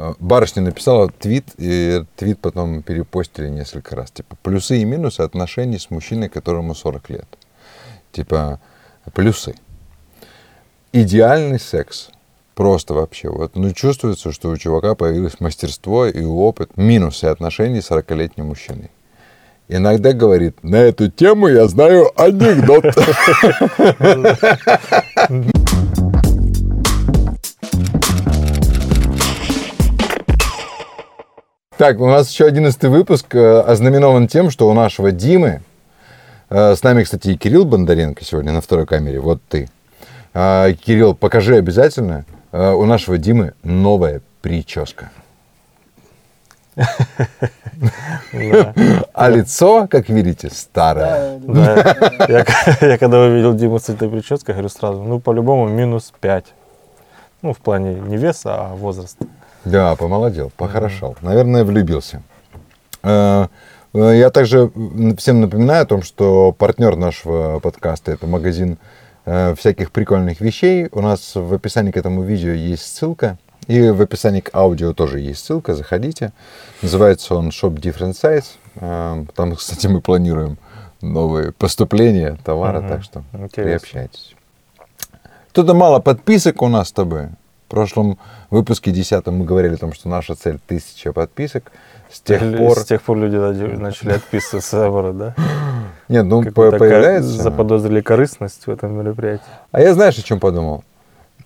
А, барышня написала твит, и твит потом перепостили несколько раз. Типа, плюсы и минусы отношений с мужчиной, которому 40 лет. Типа, плюсы. Идеальный секс. Просто вообще. Вот, ну, чувствуется, что у чувака появилось мастерство и опыт. Минусы отношений с 40-летним мужчиной. Иногда говорит, на эту тему я знаю анекдот. Так, у нас еще одиннадцатый выпуск э, ознаменован тем, что у нашего Димы, э, с нами, кстати, и Кирилл Бондаренко сегодня на второй камере, вот ты. А, Кирилл, покажи обязательно. Э, у нашего Димы новая прическа. А лицо, как видите, старое. Я когда увидел Диму с этой прической, говорю сразу, ну, по-любому минус 5. Ну, в плане не веса, а возраста. Да, помолодел, похорошел. Mm-hmm. Наверное, влюбился. Э, э, я также всем напоминаю о том, что партнер нашего подкаста это магазин э, всяких прикольных вещей. У нас в описании к этому видео есть ссылка. И в описании к аудио тоже есть ссылка, заходите. Называется он Shop Different Size. Там, кстати, мы планируем новые поступления товара, угу. так что Интересно. приобщайтесь. Тут мало подписок у нас с тобой. В прошлом выпуске 10 мы говорили о том, что наша цель тысяча подписок. С тех Или пор... С тех пор люди начали отписываться, наоборот, да? Нет, ну появляется... Заподозрили корыстность в этом мероприятии. А я знаешь, о чем подумал?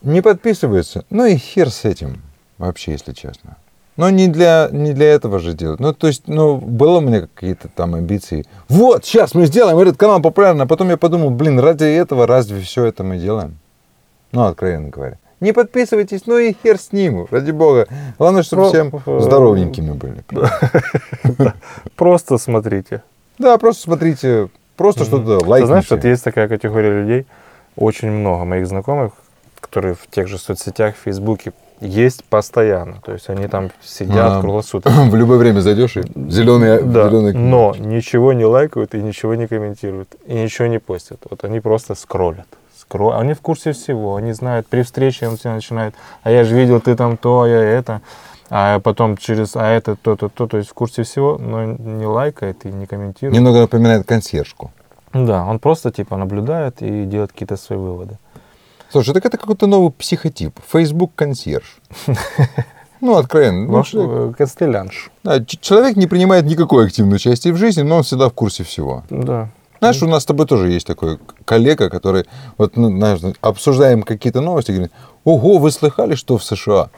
Не подписываются, ну и хер с этим, вообще, если честно. Но не для, не для этого же делать. Ну, то есть, ну, было у меня какие-то там амбиции. Вот, сейчас мы сделаем этот канал популярным. А потом я подумал, блин, ради этого разве все это мы делаем? Ну, откровенно говоря. Не подписывайтесь, ну и хер с ним, ради бога. Главное, чтобы всем здоровенькими были. Просто смотрите. Да, просто смотрите, просто что-то лайкните. Знаешь, вот есть такая категория людей, очень много моих знакомых, которые в тех же соцсетях, в Фейсбуке есть постоянно. То есть они там сидят а, круглосуточно. В любое время зайдешь и зеленые, да, зеленые... Но ничего не лайкают и ничего не комментируют. И ничего не постят. Вот они просто скроллят. Они в курсе всего, они знают, при встрече он все начинает, а я же видел, ты там то, а я это, а потом через, а это то-то, то, то есть в курсе всего, но не лайкает и не комментирует. Немного напоминает консьержку. Да, он просто типа наблюдает и делает какие-то свои выводы. Слушай, так это какой-то новый психотип. Facebook консьерж. Ну, откровенно. Ну, человек, Костелянш. Да, человек не принимает никакой активной участия в жизни, но он всегда в курсе всего. Да. Знаешь, у нас с тобой тоже есть такой коллега, который, вот, ну, знаешь, обсуждаем какие-то новости, говорит, ого, вы слыхали, что в США?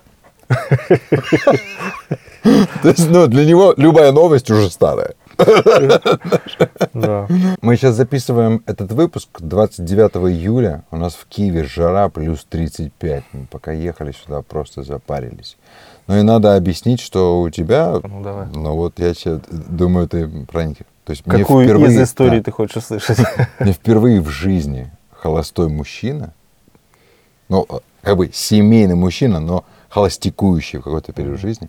То есть, ну, для него любая новость уже старая. Да. Мы сейчас записываем этот выпуск 29 июля. У нас в Киеве жара плюс 35. Мы пока ехали сюда, просто запарились. Ну и надо объяснить, что у тебя... Ну, давай. Ну вот я сейчас думаю, ты проникнешь. То есть Какую впервые, из историй да, ты хочешь услышать? Мне впервые в жизни холостой мужчина, ну, как бы семейный мужчина, но холостякующий в какой-то период жизни,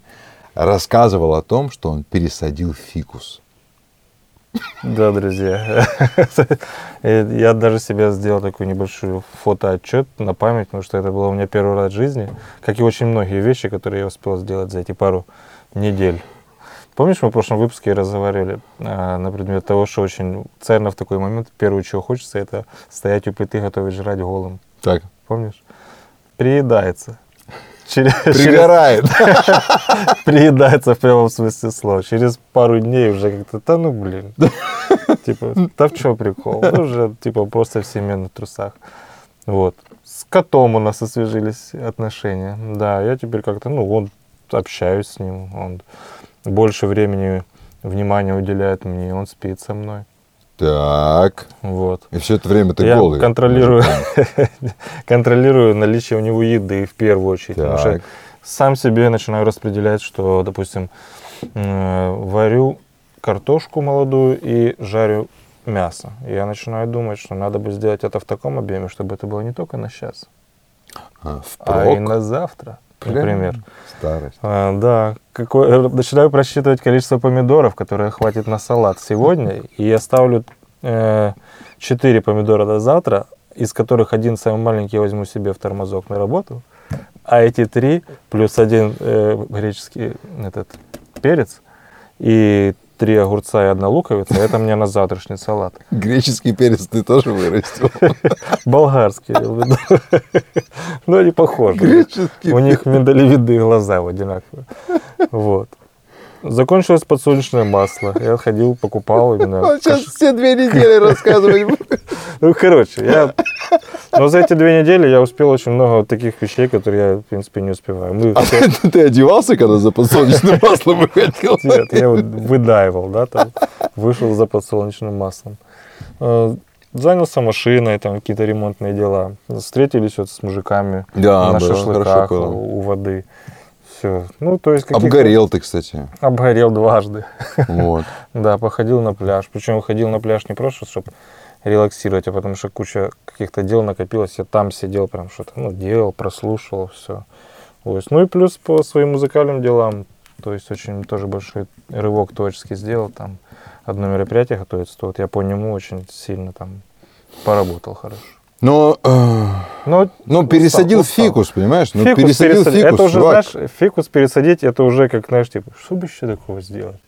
рассказывал о том, что он пересадил фикус. Да, друзья. Я даже себе сделал такой небольшой фотоотчет на память, потому что это было у меня первый раз в жизни, как и очень многие вещи, которые я успел сделать за эти пару недель. Помнишь, мы в прошлом выпуске разговаривали э, на предмет того, что очень ценно в такой момент, первое, чего хочется, это стоять у плиты, готовить жрать голым. Так. Помнишь? Приедается. Пригорает. Приедается в прямом смысле слова. Через пару дней уже как-то, да ну блин. Типа, да в чем прикол? Ну, уже типа просто в семейных трусах. Вот. С котом у нас освежились отношения. Да, я теперь как-то, ну, он общаюсь с ним, он больше времени, внимания уделяет мне, он спит со мной. Так. Вот. И все это время ты я голый. Контролирую, контролирую наличие у него еды в первую очередь. Так. Потому что сам себе начинаю распределять, что, допустим, варю картошку молодую и жарю мясо. Я начинаю думать, что надо бы сделать это в таком объеме, чтобы это было не только на сейчас, а, а и на завтра например. Старость. А, да. Какой, э, начинаю просчитывать количество помидоров, которое хватит на салат сегодня. И я ставлю э, 4 помидора до завтра, из которых один самый маленький я возьму себе в тормозок на работу. А эти три плюс один э, греческий этот перец и три огурца и одна луковица, это мне на завтрашний салат. Греческий перец ты тоже вырастил? Болгарский, я имею в виду. Ну, они похожи. Греческий У них миндалевидные глаза одинаковые. Вот. Закончилось подсолнечное масло. Я ходил, покупал именно. Он сейчас все две недели рассказывать. Ну, короче, я... Но за эти две недели я успел очень много таких вещей, которые я, в принципе, не успеваю. Мы А все- ты, ты одевался, когда за подсолнечным маслом выходил? Нет, я выдаивал, да, там, вышел за подсолнечным маслом. Э, Занялся машиной, там, какие-то ремонтные дела. Встретились вот с мужиками Да, на было, шашлыках у воды. Все. Ну, то есть Обгорел ты, кстати. Обгорел дважды. Вот. Да, походил на пляж. Причем ходил на пляж не просто, чтобы релаксировать, а потому что куча каких-то дел накопилось. Я там сидел, прям что-то ну, делал, прослушивал, все. Ну и плюс по своим музыкальным делам. То есть очень тоже большой рывок творческий сделал. Там одно мероприятие готовится, то вот я по нему очень сильно там поработал хорошо. Но, э, Но ну, пересадил устал. фикус, понимаешь? Ну, Фикус пересадил пересадить. фикус, Это уже, чувак. знаешь, фикус пересадить, это уже как, знаешь, типа, что бы еще такого сделать?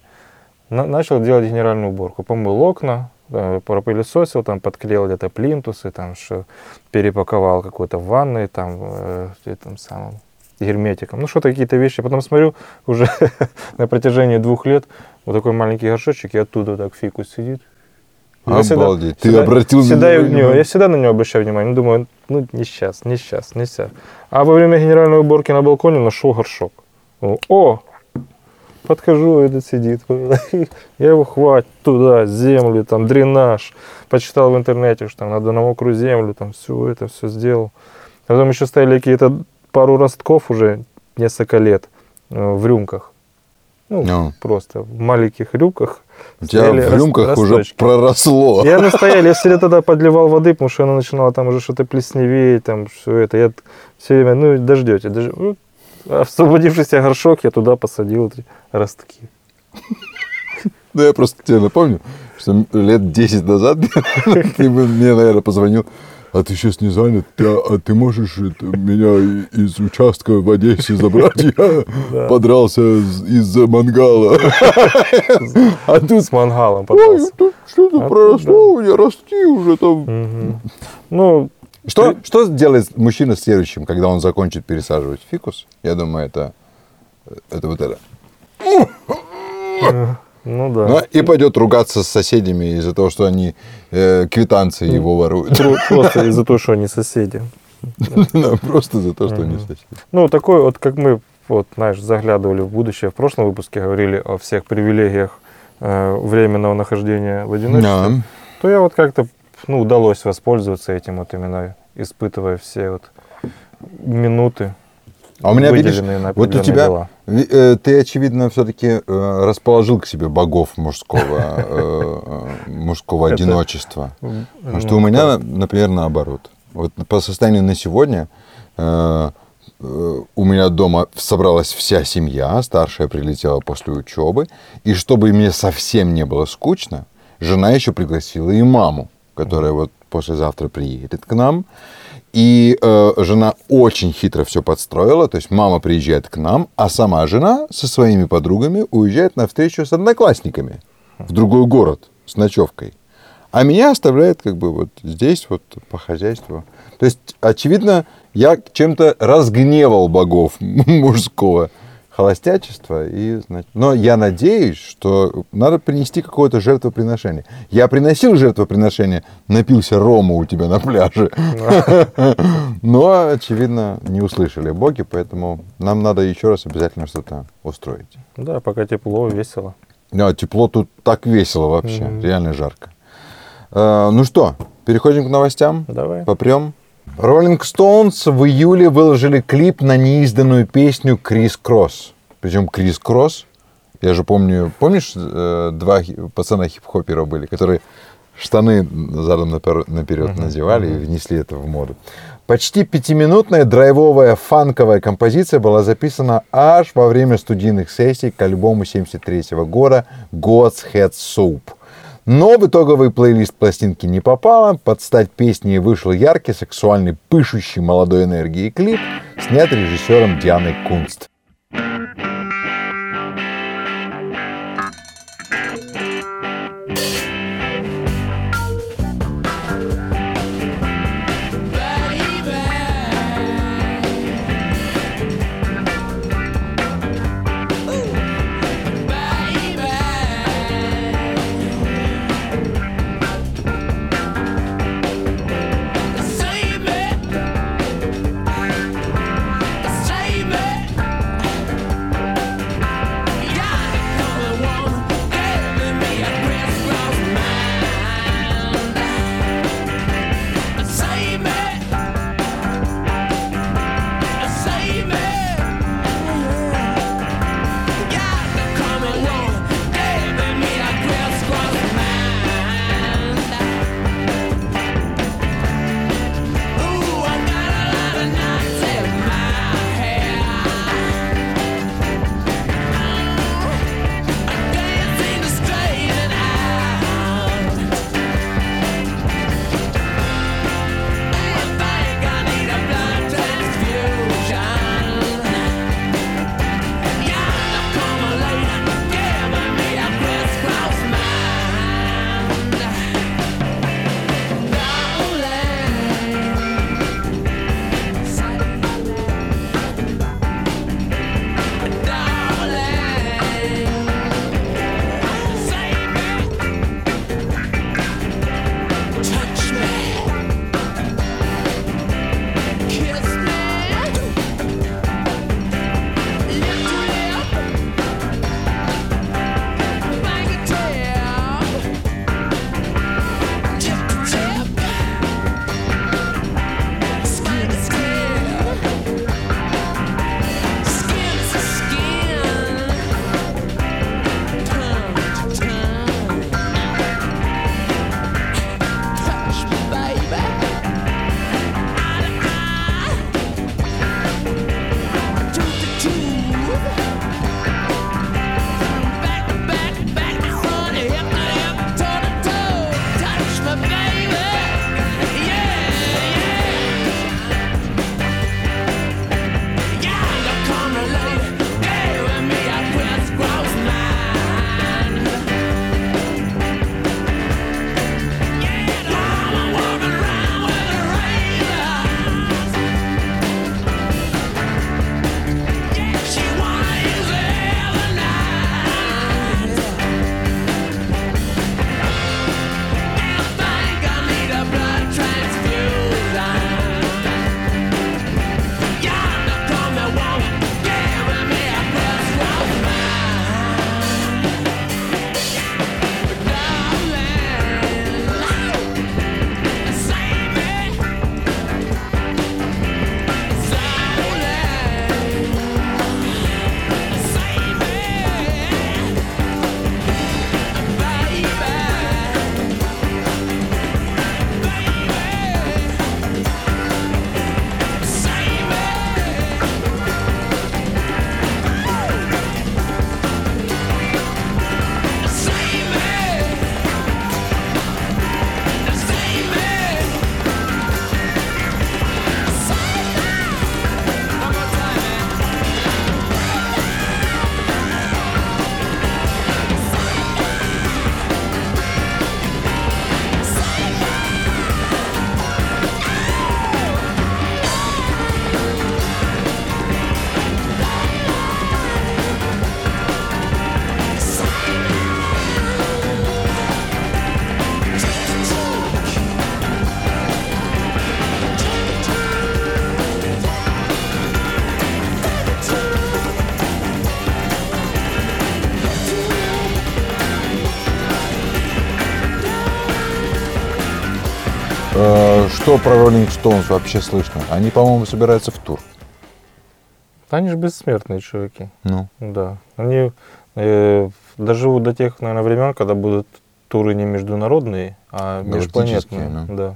На- начал делать генеральную уборку. Помыл окна, э, пропылесосил, там подклеил где-то плинтусы, там что перепаковал какой-то ванной, там, э, этим самым герметиком. Ну, что-то какие-то вещи. Потом смотрю, уже на протяжении двух лет вот такой маленький горшочек, и оттуда так фикус сидит. Я всегда- Обалдеть. Ты обратил на всегда него я- не? Я всегда на него обращаю внимание. Ну, думаю, ну, не сейчас, не сейчас, не сейчас. А во время генеральной уборки на балконе нашел горшок. О, подхожу, этот сидит. Я его хватит туда, землю, там, дренаж. Почитал в интернете, что там надо на мокрую землю, там, все это, все сделал. А Потом еще стояли какие-то пару ростков уже несколько лет э, в рюмках. Ну, Ну. просто в маленьких рюмках. У тебя в рюмках уже росточки. проросло. И они стояли, я всегда тогда подливал воды, потому что она начинала там уже что-то плесневеть, там все это. Я все время, ну, дождете, дож... ну, освободившийся горшок я туда посадил эти ростки. Ну, я просто тебе напомню, что лет 10 назад ты бы мне, наверное, позвонил, а ты сейчас не занят, Ты- а ты можешь это, меня из участка в Одессе забрать? Я Да. подрался из- из-за мангала. А тут С мангалом подрался. что-то А проросло, у меня расти уже там. Ну, Что, что делает мужчина следующим, когда он закончит пересаживать фикус? Я думаю, это, это вот это. Ну да. Ну, и пойдет ругаться с соседями из-за того, что они э, квитанции его воруют. Просто из-за того, что они соседи. Просто за то, что они соседи. Ну, такой вот, как мы, вот, знаешь, заглядывали в будущее, в прошлом выпуске говорили о всех привилегиях э, временного нахождения в одиночестве. То я вот как-то ну, удалось воспользоваться этим, вот именно испытывая все вот минуты, А у меня, видишь, вот у тебя, дела. Э, ты, очевидно, все-таки расположил к себе богов мужского, э, э, мужского одиночества. Потому что Ну, у меня, например, наоборот. Вот по состоянию на сегодня э, э, у меня дома собралась вся семья, старшая прилетела после учебы, и чтобы мне совсем не было скучно, жена еще пригласила и маму, которая вот послезавтра приедет к нам. И э, жена очень хитро все подстроила, то есть мама приезжает к нам, а сама жена со своими подругами уезжает на встречу с одноклассниками в другой город с ночевкой. А меня оставляет как бы вот здесь вот по хозяйству. То есть, очевидно, я чем-то разгневал богов мужского холостячества. И, значит, но я надеюсь, что надо принести какое-то жертвоприношение. Я приносил жертвоприношение, напился рома у тебя на пляже. Но, очевидно, не услышали боги, поэтому нам надо еще раз обязательно что-то устроить. Да, пока тепло, весело. Да, тепло тут так весело вообще, реально жарко. Э, ну что, переходим к новостям? Давай. Попрем. Rolling Stones в июле выложили клип на неизданную песню «Крис Кросс». Причем Крис Кросс, я же помню, помнишь, э, два пацана хип-хопера были, которые штаны задом напер- наперед надевали и внесли это в моду. Почти пятиминутная драйвовая фанковая композиция была записана аж во время студийных сессий к альбому 73 года «God's Head Soup». Но в итоговый плейлист пластинки не попало. Под стать песни вышел яркий, сексуальный, пышущий молодой энергией клип, снят режиссером Дианой Кунст. Что про Rolling Stones вообще слышно? Они, по-моему, собираются в тур. Они же бессмертные чуваки. Ну. Да. Они э, доживут до тех, наверное, времен, когда будут туры не международные, а межпланетные. Ну. Да.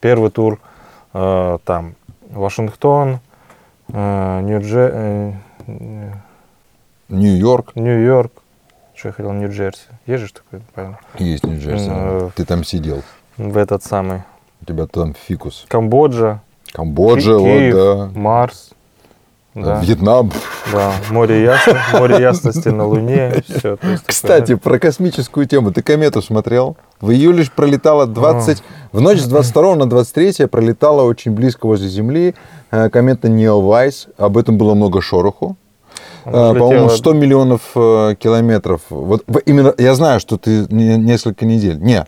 Первый тур э, там Вашингтон, э, Нью-Дже... Э, Нью-Йорк. Нью-Йорк, что я хотел Нью-Джерси. Есть же такой, правильно? Есть Нью-Джерси. Э, Ты там сидел. В этот самый. У тебя там фикус. Камбоджа, Камбоджа, Киев, вот, да. Марс. Да, Вьетнам. да, море ясно, море ясности на Луне, все. Кстати, про космическую тему. Ты комету смотрел? В июле пролетала 20... В ночь с 22 на 23 пролетала очень близко возле Земли э, комета Неовайс. Об этом было много шороху. Э, По-моему, 100 миллионов э, километров. Вот именно я знаю, что ты не- несколько недель. Не,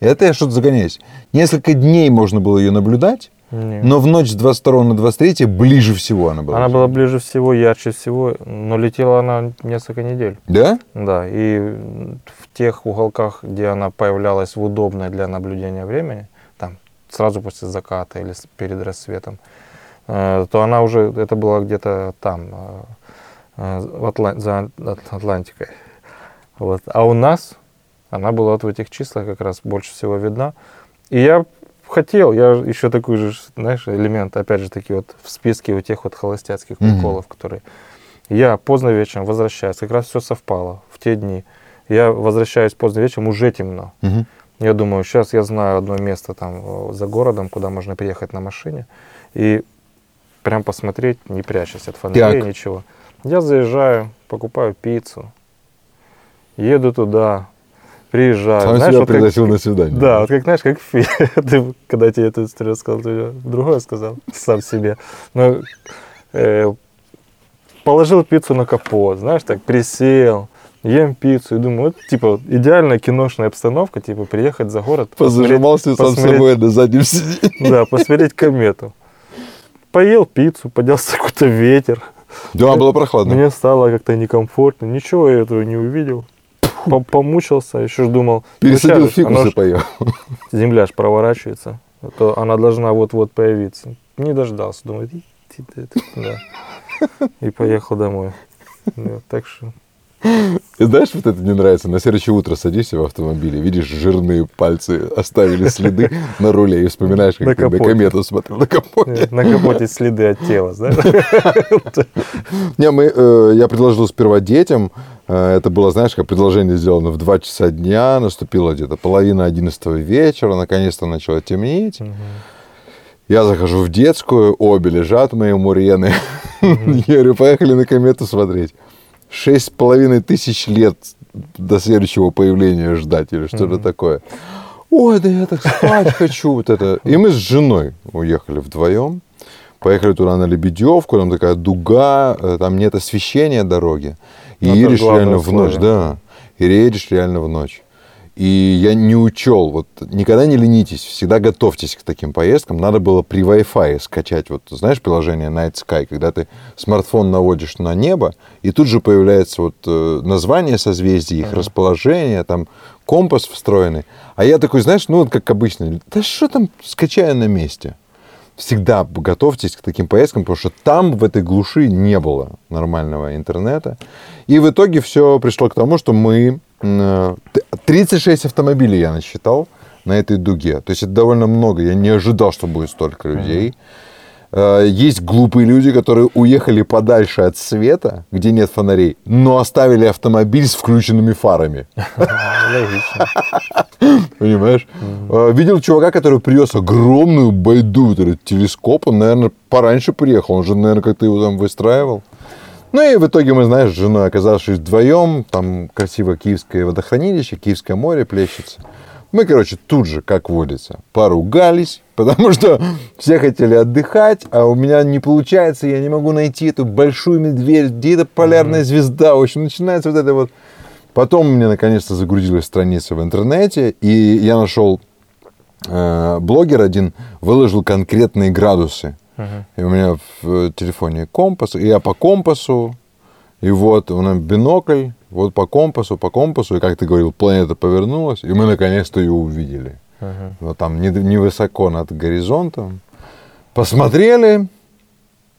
это я что-то загоняюсь. Несколько дней можно было ее наблюдать, Не. но в ночь с 22 на 23 ближе всего она была. Она была ближе всего, ярче всего, но летела она несколько недель. Да? Да, и в тех уголках, где она появлялась в удобное для наблюдения времени, там сразу после заката или перед рассветом, э, то она уже, это было где-то там, э, э, в Атла- за Ат- Атлантикой. Вот. А у нас она была вот в этих числах как раз больше всего видна. И я хотел, я еще такой же, знаешь, элемент, опять же таки вот в списке у тех вот холостяцких Мгм. приколов, которые... Я поздно вечером возвращаюсь, как раз все совпало в те дни. Я возвращаюсь поздно вечером, уже темно. Мгм. Я думаю, сейчас я знаю одно место там э, за городом, куда можно приехать на машине и прям посмотреть, не прячась от фонарей, Так. ничего. Я заезжаю, покупаю пиццу, еду туда, приезжаю. Сам Знаешь, себя вот как- пригласил на свидание. да, вот как, знаешь, как. Ты, когда тебе эту историю сказал, ты другое сказал сам себе. Но э, положил пиццу на капот, знаешь, так присел, ем пиццу и думаю, вот, типа, идеальная киношная обстановка, типа, приехать за город. Позажимался сам собой на заднем сиденье. Да, посмотреть комету. Поел пиццу, поднялся какой-то ветер. Да, было прохладно. Мне стало как-то некомфортно. Ничего я этого не увидел. По- Помучился, еще ж думал. ну, Пересадил щас ж, оно фикус ж- и поел. земля ж проворачивается, а то она должна вот-вот появиться. Не дождался, думаю, «И ты, ты, ты, да. И поехал домой. Да, так что знаешь, вот это мне нравится. На следующее утро садишься в автомобиле, видишь, жирные пальцы оставили следы на руле и вспоминаешь, На как ты на капоте. комету смотрел на капоте. э, на капоте следы от тела, знаешь? Не, мы, э, я предложил сперва детям. Э, это было, знаешь, как предложение сделано в 2 часа дня. Наступила где-то половина 11 вечера. Наконец-то начало темнеть. Я захожу в детскую, обе лежат мои мурены. Я говорю, поехали на комету смотреть. Шесть с половиной тысяч лет до следующего появления ждать или что-то Мгм. такое. Ой, да я так спать хочу. Вот это. И мы с женой уехали вдвоем. Поехали туда на Лебедевку, там такая дуга, э, там нет освещения дороги. И Ну, это едешь реально в ночь, да. И едешь реально в ночь. И я не учел, вот никогда не ленитесь, всегда готовьтесь к таким поездкам. Надо было при Wi-Fi скачать, вот знаешь, приложение Night Sky, когда ты смартфон наводишь на небо, и тут же появляется вот э, название созвездий, их расположение, там компас встроенный. А я такой, знаешь, ну вот как обычно, да что там, скачаю на месте. Всегда готовьтесь к таким поездкам, потому что там, в этой глуши, не было нормального интернета. И в итоге все пришло к тому, что мы... э, т- 36 автомобилей я насчитал на этой дуге. То есть это довольно много. Я не ожидал, что будет столько людей. Э, Есть глупые люди, которые уехали подальше от света, где нет фонарей, но оставили автомобиль с включенными фарами. Понимаешь? Э, Видел чувака, который привез огромную байду, телескоп. Он, наверное, пораньше приехал. Он же, наверное, как-то его там выстраивал. Ну и в итоге мы, знаешь, с женой оказавшись вдвоем, там красиво Киевское водохранилище, Киевское море плещется. Мы, короче, тут же, как водится, поругались, потому что все хотели отдыхать, а у меня не получается, я не могу найти эту большую медведь, где эта полярная звезда. В общем, начинается вот это вот Потом мне наконец-то загрузилась страница в интернете, и я нашел э, блогер один, выложил конкретные градусы. И у меня в э, телефоне компас, и я по компасу, и вот у нас бинокль, вот по компасу, по компасу, и как ты говорил, планета повернулась, и мы наконец-то ее увидели. Мгм. Вот там не- невысоко над горизонтом. Посмотрели,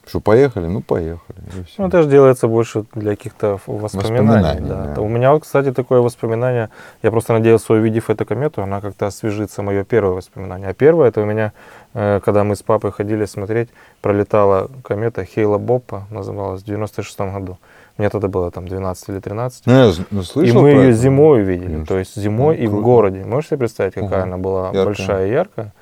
что поехали, ну поехали. Ну, это же делается больше для каких-то воспоминаний. Воспоминаний, да. да. У меня, вот, кстати, такое воспоминание. Я просто надеялся, увидев эту комету, она как-то освежится, мое первое воспоминание. А первое, это у меня, когда мы с папой ходили смотреть, пролетала комета Хейла Боппа, называлась, в 96 году. Мне тогда было там 12 или 13. Ну, я ну, И слышал мы про ее это. зимой видели. Ну, То есть зимой ну, и в круто. городе. Можешь себе представить, какая Ага. она была Яркая. большая и яркая?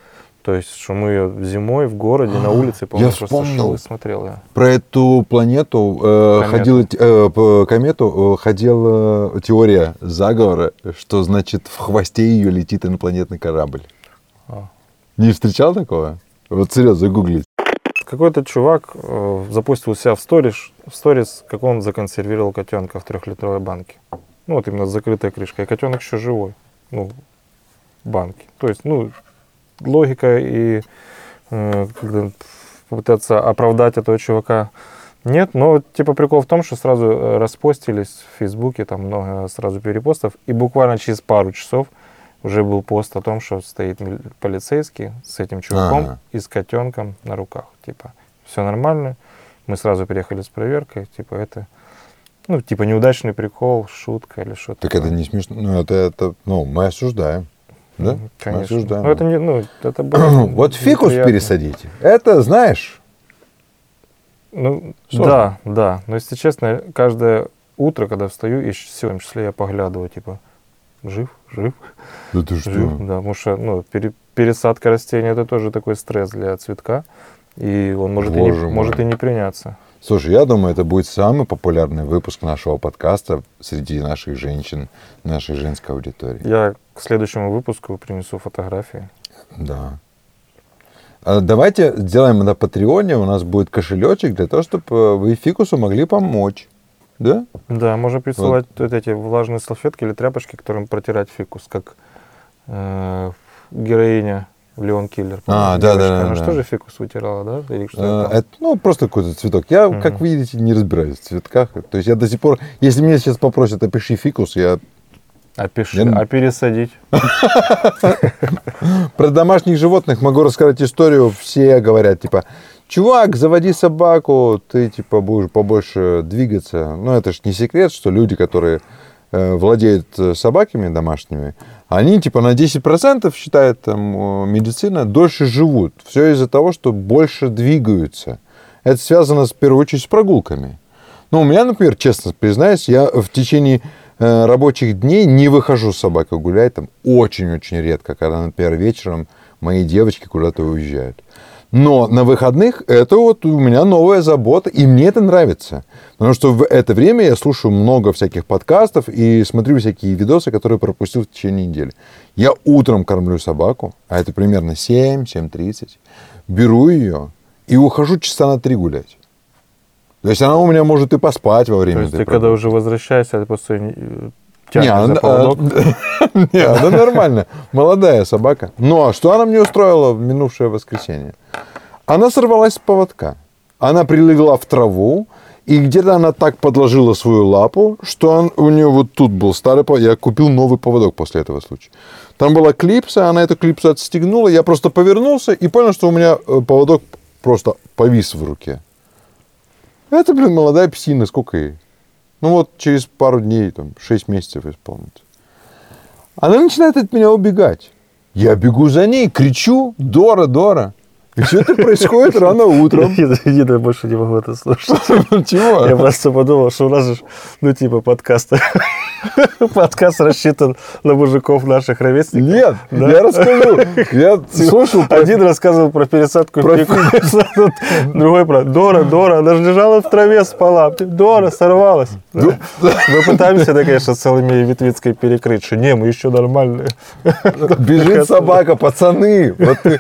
То есть, что мы ее зимой в городе, на улице, по-моему, Я просто шел и смотрел ее. Про эту планету э, ходила э, по комету э, ходила теория заговора, что значит в хвосте ее летит инопланетный корабль. А. Не встречал такого? Вот серьезно, загуглить. Какой-то чувак э, запустил себя в сторис, в сторис, как он законсервировал котенка в трехлитровой банке. Ну, вот именно с закрытой крышкой. И котенок еще живой. Ну, в банке. То есть, ну, логика и э, попытаться оправдать этого чувака нет, но типа прикол в том, что сразу э, распостились в Фейсбуке, там много сразу перепостов, и буквально через пару часов уже был пост о том, что стоит полицейский с этим чуваком Ага. и с котенком на руках. Типа, все нормально. Мы сразу приехали с проверкой. Типа, это, ну, типа, неудачный прикол, шутка или что-то. Так это не смешно. Ну, это, это ну, мы осуждаем. Да? Мгм, Мы Конечно. осуждаем. Ну, это не, ну, это было Вот фикус неприятно. пересадите. Это, знаешь, Ну, Сложно. да, да. Но, если честно, каждое утро, когда встаю, и в том числе я поглядываю, типа, жив, жив, да ты что? жив. Да, потому что, ну, пере- пересадка растения это тоже такой стресс для цветка. И он может, и Боже не, мой. может и не приняться. Слушай, я думаю, это будет самый популярный выпуск нашего подкаста среди наших женщин, нашей женской аудитории. Я к следующему выпуску принесу фотографии. Да. А Давайте сделаем на Патреоне, у нас будет кошелечек для того, чтобы вы фикусу могли помочь. Да? Да, можно присылать вот эти влажные салфетки или тряпочки, которым протирать фикус, как э, героиня Леон Киллер. А, да, девочка. да, Она да. же тоже фикус вытирала, да? Или что Э, это? Ну, просто какой-то цветок. Я, Мгм. как видите, не разбираюсь в цветках. То есть я до сих пор, если меня сейчас попросят, опиши фикус, я Опиши, я- а пересадить? Про домашних животных могу рассказать историю. Все говорят, типа, чувак, заводи собаку, ты, типа, будешь побольше двигаться. Ну, это ж не секрет, что люди, которые э, владеют э, собаками домашними, они, типа, на 10% считает там медицина, дольше живут. Все из-за того, что больше двигаются. Это связано, в первую очередь, с прогулками. Ну, у меня, например, честно признаюсь, я в течение э, рабочих дней не выхожу с собакой гулять, там очень-очень редко, когда, например, вечером мои девочки куда-то уезжают. Но на выходных это вот у меня новая забота, и мне это нравится. Потому что в это время я слушаю много всяких подкастов и смотрю всякие видосы, которые пропустил в течение недели. Я утром кормлю собаку, а это примерно 7-7.30, беру ее и ухожу часа на три гулять. То есть она у меня может и поспать во время То есть ты когда уже возвращаешься, ты просто э, Не, она, а, не, она нормально. Молодая собака. Но что она мне устроила в минувшее воскресенье? Она сорвалась с поводка. Она прилегла в траву, и где-то она так подложила свою лапу, что он- у нее вот тут был старый поводок. Я купил новый поводок после этого случая. Там была клипса, она эту клипсу отстегнула, я просто повернулся и понял, что у меня э, поводок просто повис в руке. Это, блин, молодая псина, сколько ей? Ну вот через пару дней, там, 6 месяцев исполнится. Она начинает от меня убегать. Я бегу за ней, кричу, Дора, Дора. И все это происходит рано утром. Я я больше не могу это слушать. Я Чего? просто подумал, что у нас же, ну, типа, подкаст. Подкаст рассчитан на мужиков наших ровесников. Нет, Да? я расскажу. Я слушал про- Один рассказывал про пересадку Про другой про Дора, Дора, она же лежала в траве, спала. Дора сорвалась. Ну, Мы пытаемся, да, конечно, целыми Витвицкой перекрыть, что не, мы еще нормальные. Бежит собака, пацаны. Вот ты,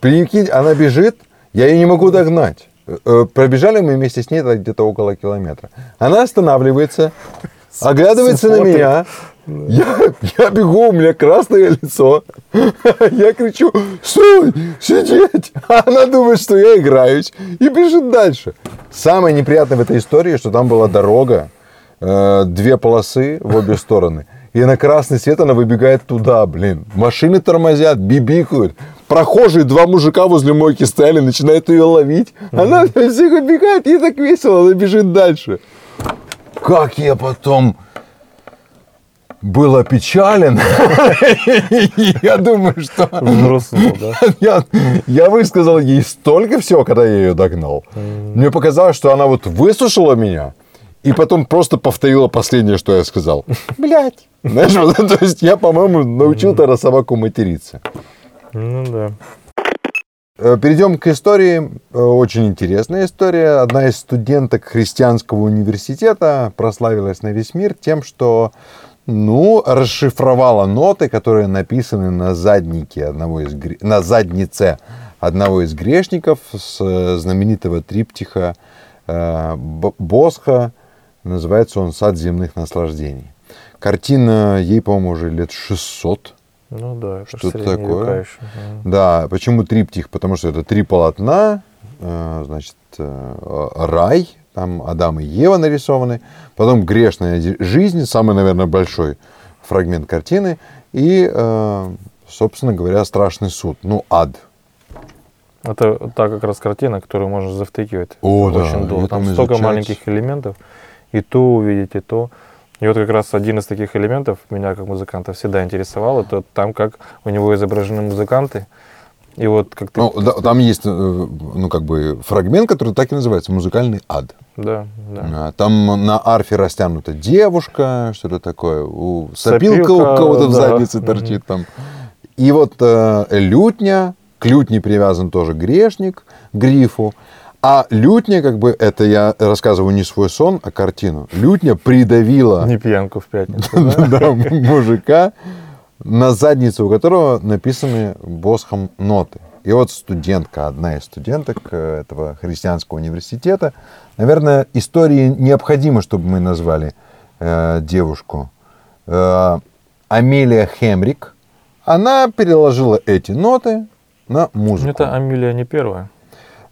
прикинь, она бежит, я ее не могу догнать. Э, Пробежали мы вместе с ней где-то около километра. Она останавливается, оглядывается на Смотрит. меня. Я, я бегу, у меня красное лицо. Я кричу, стой, сидеть. А она думает, что я играюсь и бежит дальше. Самое неприятное в этой истории, что там была дорога, э, две полосы в обе стороны. И на красный свет она выбегает туда, блин. Машины тормозят, бибикают. Прохожие, два мужика возле мойки стояли, начинают ее ловить. Она всех убегает, ей так весело, она бежит дальше. Как я потом был опечален. Я думаю, что Взрослый, да. я, высказал ей столько всего, когда я ее догнал. Мне показалось, что она вот выслушала меня и потом просто повторила последнее, что я сказал. Блять. Знаешь, то есть я, по-моему, научил тогда собаку материться. Ну да. Э, Перейдем к истории. Э, Очень интересная история. Одна из студенток христианского университета прославилась на весь мир тем, что ну, расшифровала ноты, которые написаны на заднике одного из на заднице одного из грешников с э, знаменитого триптиха Босха. Называется он «Сад земных наслаждений». Картина, ей, по-моему, уже лет 600. Ну да, это Что-то такое. еще. Да, почему триптих? Потому что это три полотна, э, значит, э, рай, там Адам и Ева нарисованы, потом грешная жизнь, самый, наверное, большой фрагмент картины, и, э, собственно говоря, страшный суд, ну, ад. Это та как раз картина, которую можно завтыкивать О, да, очень долго. её Там там столько изучать. маленьких элементов, и то увидеть, и то. И вот как раз один из таких элементов меня как музыканта всегда интересовал, это там как у него изображены музыканты, и вот как ты... Ну, да, там есть, э, ну, как бы, фрагмент, который так и называется, музыкальный ад. Да, да. А, Там на арфе растянута девушка, что-то такое. У сопилка, Сопилка, у кого-то в да. заднице торчит там. И вот э, лютня, к лютне привязан тоже грешник, грифу. А лютня, как бы, это я рассказываю не свой сон, а картину. Лютня придавила Не пьянку в пятницу. да? мужика, на заднице у которого написаны босхом ноты. И вот студентка, одна из студенток э, этого христианского университета, наверное, истории необходимо, чтобы мы назвали э, девушку. Э, Амелия Хемрик, она переложила эти ноты на музыку. Это Амелия не первая.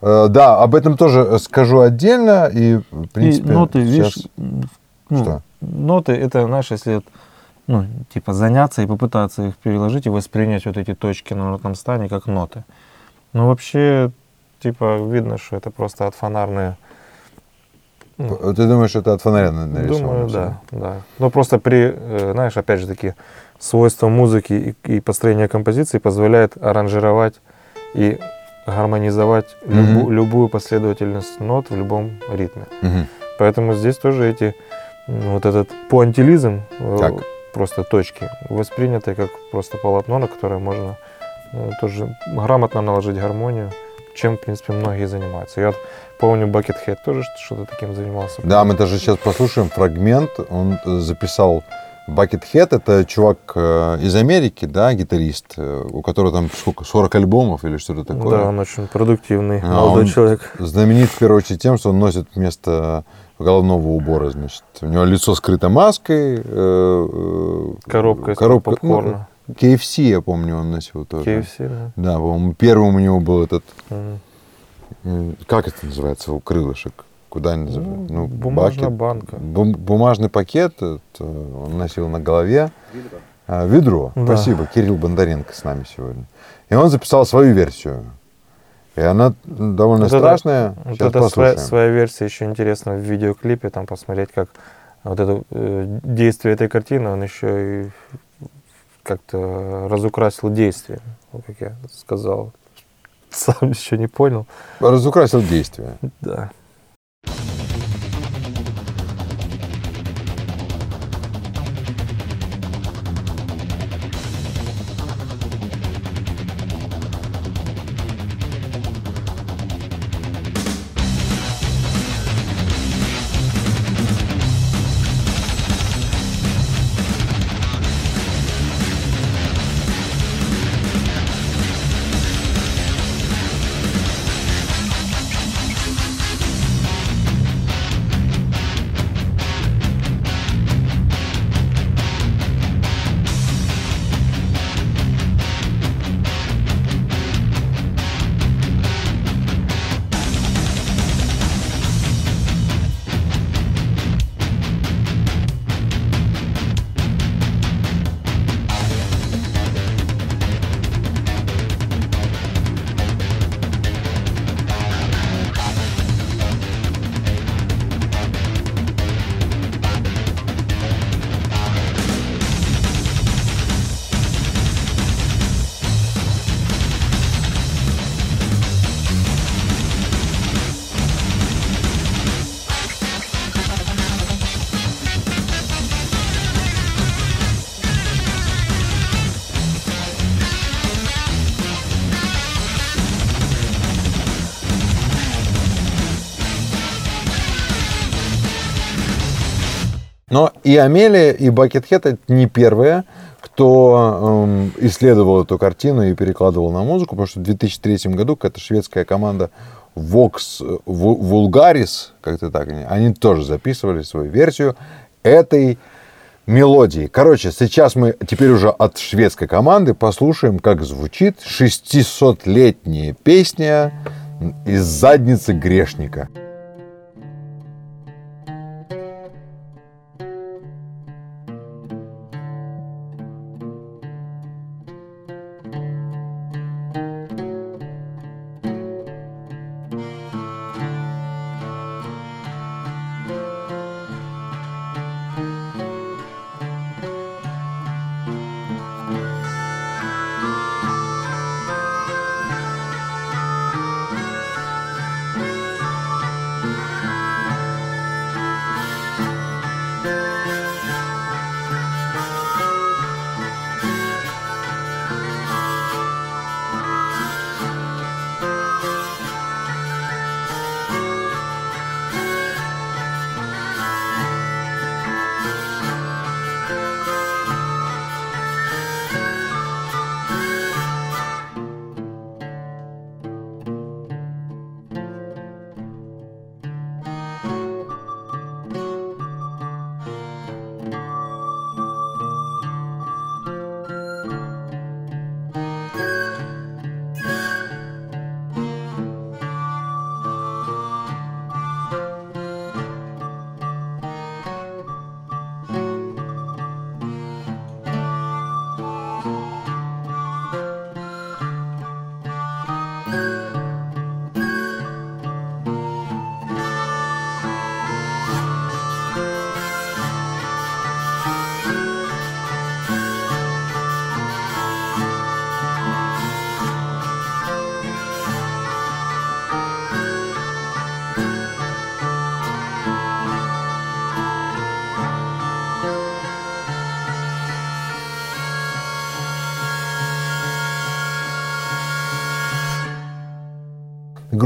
Э, да, об этом тоже скажу отдельно. И, в принципе, и ноты, сейчас- видишь, ну, Что? ноты, это, знаешь, если ну, типа заняться и попытаться их переложить и воспринять вот эти точки на нотном стане как ноты. Но вообще, типа, видно, что это просто от фонарные. ну, Ты думаешь, это от фонаря на- нарисовано? Думаю, да, да. Но просто при, э, знаешь, опять же таки, свойства музыки и, и построение композиции позволяет аранжировать и гармонизовать любу- Мгм. любую последовательность нот в любом ритме. Мгм. Поэтому здесь тоже эти, вот этот пуантилизм, э, Как? просто точки, восприняты как просто полотно, на которое можно э, тоже грамотно наложить гармонию, чем, в принципе, многие занимаются. Я помню, Buckethead тоже что-то таким занимался. Да, мы даже сейчас послушаем фрагмент. Он э, записал Buckethead. Это чувак э, из Америки, да, гитарист, э, у которого там сколько, 40 альбомов или что-то такое. Да, он очень продуктивный А, молодой он человек. Знаменит, в первую очередь, тем, что он носит вместо головного убора, значит, у него лицо скрыто маской. э, Коробка коробка, ну, попкорна. KFC, я помню, он носил тоже. KFC, да. Да, по-моему, первым у него был этот, э, как это называется, у крылышек? Куда они называют? Ну, бумажная бакет. банка. Бум- бумажный пакет это он носил на голове. А, ведро. Да. Спасибо. Кирилл Бондаренко с нами сегодня. И он записал свою версию. И она довольно Вот это- страшная. Вот Сейчас это своя, послушаем. своя версия еще интересна в видеоклипе, там посмотреть, как вот это э, действие этой картины, он еще и как-то разукрасил действие, вот как я сказал. Сам еще не понял. Разукрасил действие. Да. И Амелия, и Бакетхед это не первые, кто эм, исследовал эту картину и перекладывал на музыку, потому что в 2003 году какая-то шведская команда Vox Vulgaris, как-то так, они тоже записывали свою версию этой мелодии. Короче, сейчас мы теперь уже от шведской команды послушаем, как звучит 600-летняя песня из задницы грешника.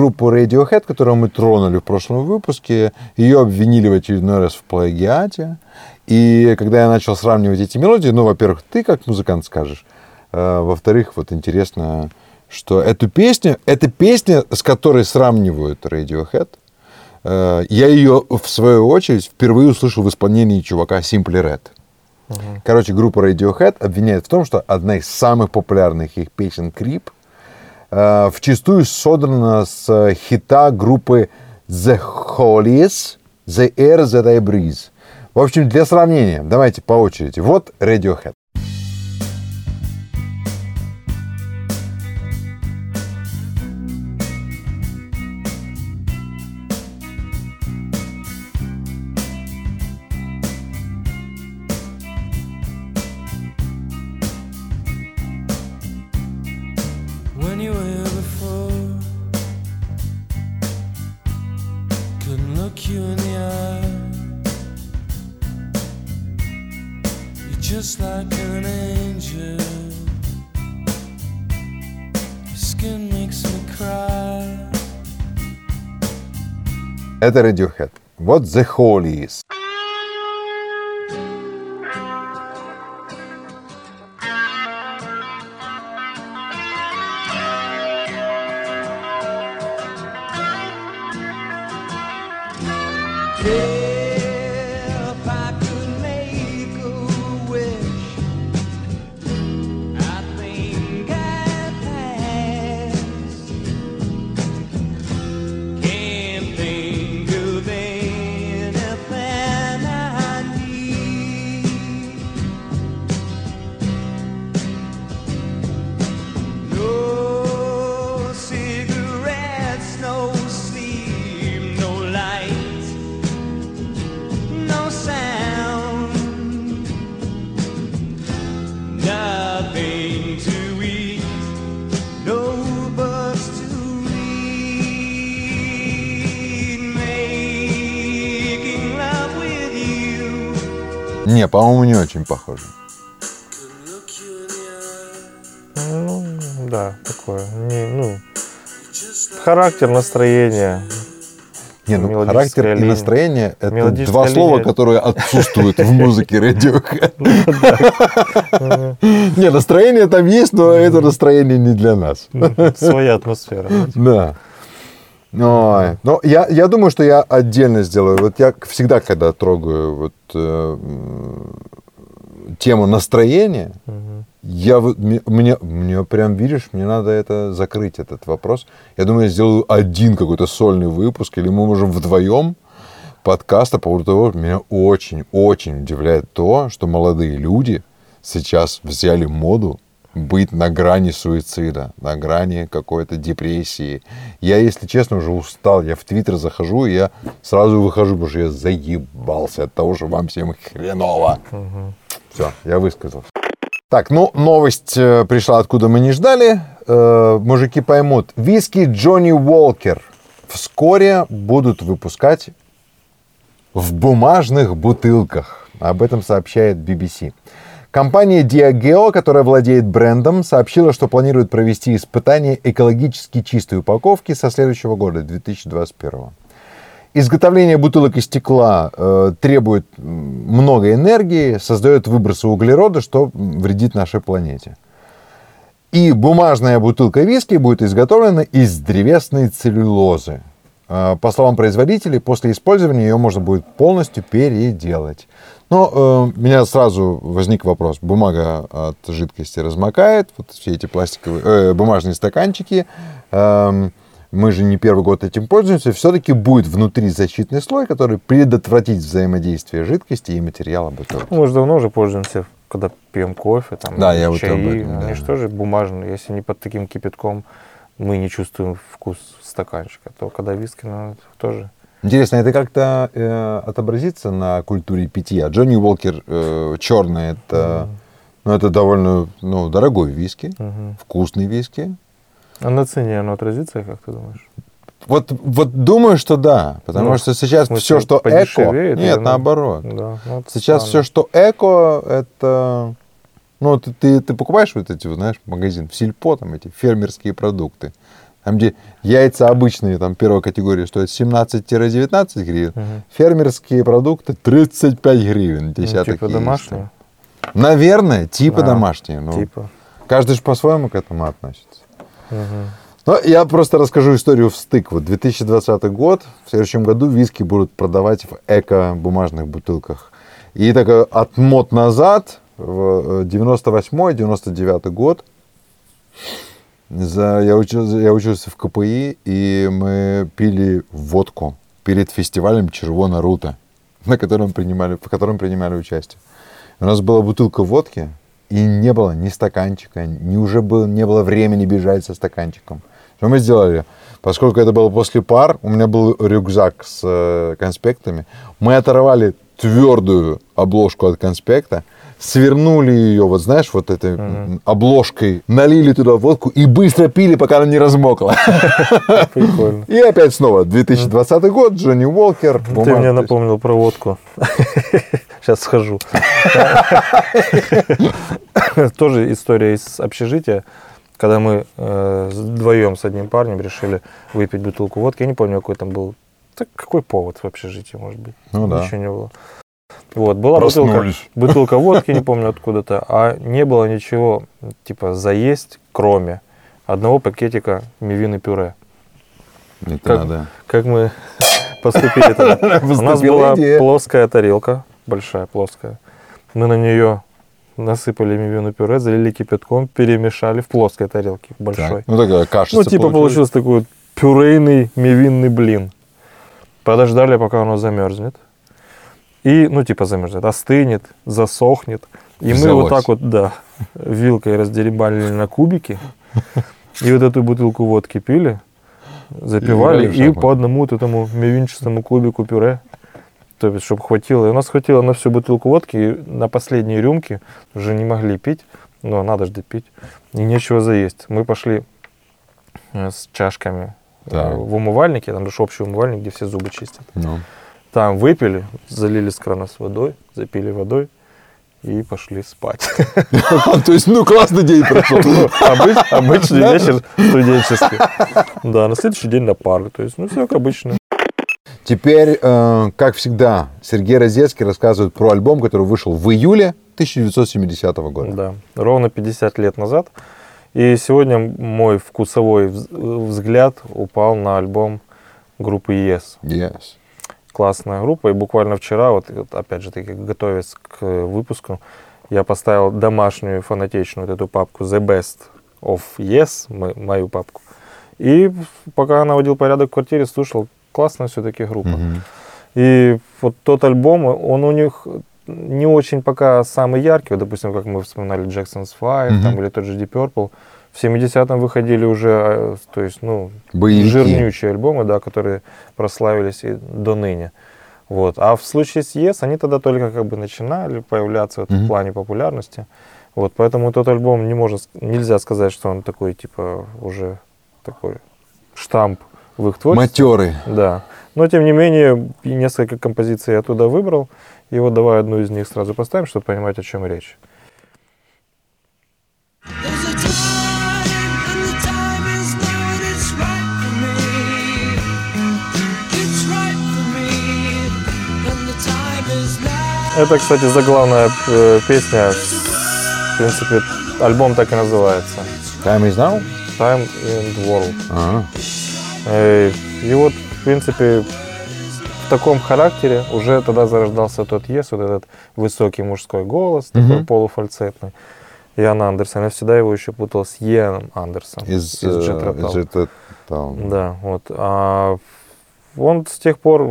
Группу Radiohead, которую мы тронули в прошлом выпуске, ее обвинили в очередной раз в плагиате. И когда я начал сравнивать эти мелодии, ну, во-первых, ты как музыкант скажешь, э, во-вторых, вот интересно, что эту песню, эта песня, с которой сравнивают Radiohead, э, я ее, в свою очередь, впервые услышал в исполнении чувака Simply Red. Угу. Короче, группа Radiohead обвиняет в том, что одна из самых популярных их песен «Creep» э, вчастую содрана с хита группы The Hollies The Air That I Breathe. В общем, для сравнения, давайте по очереди. Вот Radiohead. Это Radiohead. Вот The Hollies. По-моему, не очень похоже. Ну, да, такое. Не, ну, характер, настроение. Не, ну, характер и линия. настроение – это два слова, линия. которые отсутствуют в музыке Radiohead. Мгм. Не, настроение там есть, но это настроение не для нас. Своя атмосфера. Да. Ой. Но я, я думаю, что я отдельно сделаю. Вот я всегда, когда трогаю вот, э, тему настроения, Мгм. я вот- мне, мне, мне прям, видишь, мне надо это закрыть, этот вопрос. Я думаю, я сделаю один какой-то сольный выпуск, или мы можем вдвоем подкаста по поводу того, меня очень-очень удивляет то, что молодые люди сейчас взяли моду быть на грани суицида, на грани какой-то депрессии. Я, если честно, уже устал. Я в Твиттер захожу, и я сразу выхожу, потому что я заебался от того, что вам всем хреново. Мгм. Все, я высказался. Так, ну, новость э, пришла, откуда мы не ждали. Э, мужики поймут. Виски Джонни Уолкер вскоре будут выпускать в бумажных бутылках. Об этом сообщает BBC. Компания Diageo, которая владеет брендом, сообщила, что планирует провести испытание экологически чистой упаковки со следующего года, 2021. Изготовление бутылок из стекла э, требует много энергии, создает выбросы углерода, что вредит нашей планете. И бумажная бутылка виски будет изготовлена из древесной целлюлозы. Э, По словам производителей, после использования ее можно будет полностью переделать. Но э, у меня сразу возник вопрос. Бумага от жидкости размокает, вот все эти пластиковые, э, бумажные стаканчики. эм, мы же не первый год этим пользуемся. Все-таки будет внутри защитный слой, который предотвратит взаимодействие жидкости и материала бутылки. Ну, Мы же давно уже пользуемся, когда пьем кофе, там, Да, я вот чаи. об этом, Они да. же тоже бумажные. Если не под таким кипятком мы не чувствуем вкус стаканчика, то когда виски, ну, тоже... Интересно, это как-то э, отобразится на культуре питья? Джонни Уолкер э, черный, это, ну, это довольно ну, дорогой виски, Мгм. вкусный виски. А на цене оно отразится, как ты думаешь? Вот, вот думаю, что да, потому Ну, что сейчас смысле, все, что эко, нет, ну, наоборот. Да, ну, Сейчас все, странно. что эко, это, ну, ты, ты, ты покупаешь вот эти, знаешь, магазин, в сельпо, там эти фермерские продукты, там, где яйца обычные, там, первой категории стоят 17-19 гривен, Мгм. фермерские продукты 35 гривен, Ну, десяток типа яиц домашнее, там. Наверное, типа Да, домашние. Ну, типа. Каждый же по-своему к этому относится. Мгм. Ну, я просто расскажу историю в стык. Вот 2020 год, в следующем году виски будут продавать в эко-бумажных бутылках. И так э, от мод назад, в 98-99 год, за, я, учился, я учился в КПИ, и мы пили водку перед фестивалем Червона Рута, на котором принимали, в котором принимали участие. У нас была бутылка водки, и не было ни стаканчика, ни уже было, не было времени бежать со стаканчиком. Что мы сделали? Поскольку это было после пар, у меня был рюкзак с э, конспектами. Мы оторвали твердую обложку от конспекта, свернули ее, вот знаешь, вот этой м, обложкой, налили туда водку и быстро пили, пока она не размокла. Прикольно. И опять снова 2020 год, Джонни Уолкер. Ты мне напомнил про водку. Сейчас схожу. Тоже история из общежития, когда мы э, вдвоем с одним парнем решили выпить бутылку водки. Я не помню, какой там был. Так какой повод в общежитии, может быть? Ну да. Ничего не было. Вот, была бутылка, бутылка водки, не помню откуда-то, а не было ничего, типа, заесть, кроме одного пакетика мивины пюре. Это Как- надо. Как мы поступили тогда? У нас была идея. плоская тарелка, большая плоская. Мы на нее насыпали мивину пюре, залили кипятком, перемешали в плоской тарелке, большой. Так, Ну, такая каша. Ну, типа получился такой пюрейный мивинный блин. Подождали, пока оно замерзнет. И, ну, типа замерзнет, остынет, засохнет. И мы вот Взялось. так вот, да, вилкой раздеребанили на кубики. И вот эту бутылку водки пили, запивали, и шахматы. по одному вот этому мивинчатому кубику пюре. То есть, чтобы хватило. И у нас хватило на всю бутылку водки, и на последние рюмки уже не могли пить. Но надо же допить. И нечего заесть. Мы пошли э, с чашками э, Так. в умывальнике, там же общий умывальник, где все зубы чистят. Ну. Там выпили, залили с крана с водой, запили водой и пошли спать. То есть, ну, классный день прошел. Обыч- Обычный вечер студенческий. Да, на следующий день на пару. То есть, ну, все как обычно. Теперь, э, как всегда, Сергей Розецкий рассказывает про альбом, который вышел в июле 1970 года. Да, ровно 50 лет назад. И сегодня мой вкусовой взгляд упал на альбом группы Yes. Yes. Классная группа. И буквально вчера, вот, опять же таки, готовясь к выпуску, я поставил домашнюю фанатичную вот эту папку The Best of Yes, мою папку. И пока наводил порядок в квартире, слушал, классная все-таки группа. Mm-hmm. И вот тот альбом, он у них не очень пока самый яркий, вот, допустим, как мы вспоминали Jackson's Five, mm-hmm. там, или тот же Deep Purple. В 70-м выходили уже, э, то есть, ну, Боевики. жирнючие альбомы, да, которые прославились и до ныне. Вот. А в случае с Yes, они тогда только как бы начинали появляться вот, mm-hmm. в плане популярности. Вот, поэтому тот альбом не можно, нельзя сказать, что он такой, типа, уже такой штамп в их творчестве. Матерый. Да. Но, тем не менее, несколько композиций я туда выбрал. И вот давай одну из них сразу поставим, чтобы понимать, о чем речь. Это, кстати, заглавная э, песня. В принципе, альбом так и называется. Time is now? Time in the World. Ага. Э, и вот, в принципе, в таком характере уже тогда зарождался тот Ес, вот этот высокий мужской голос, mm-hmm. такой полуфальцетный. Ян Андерсон. Я всегда его еще путал с Йеном Андерсон. Из, из Jet Да, вот. А он с тех пор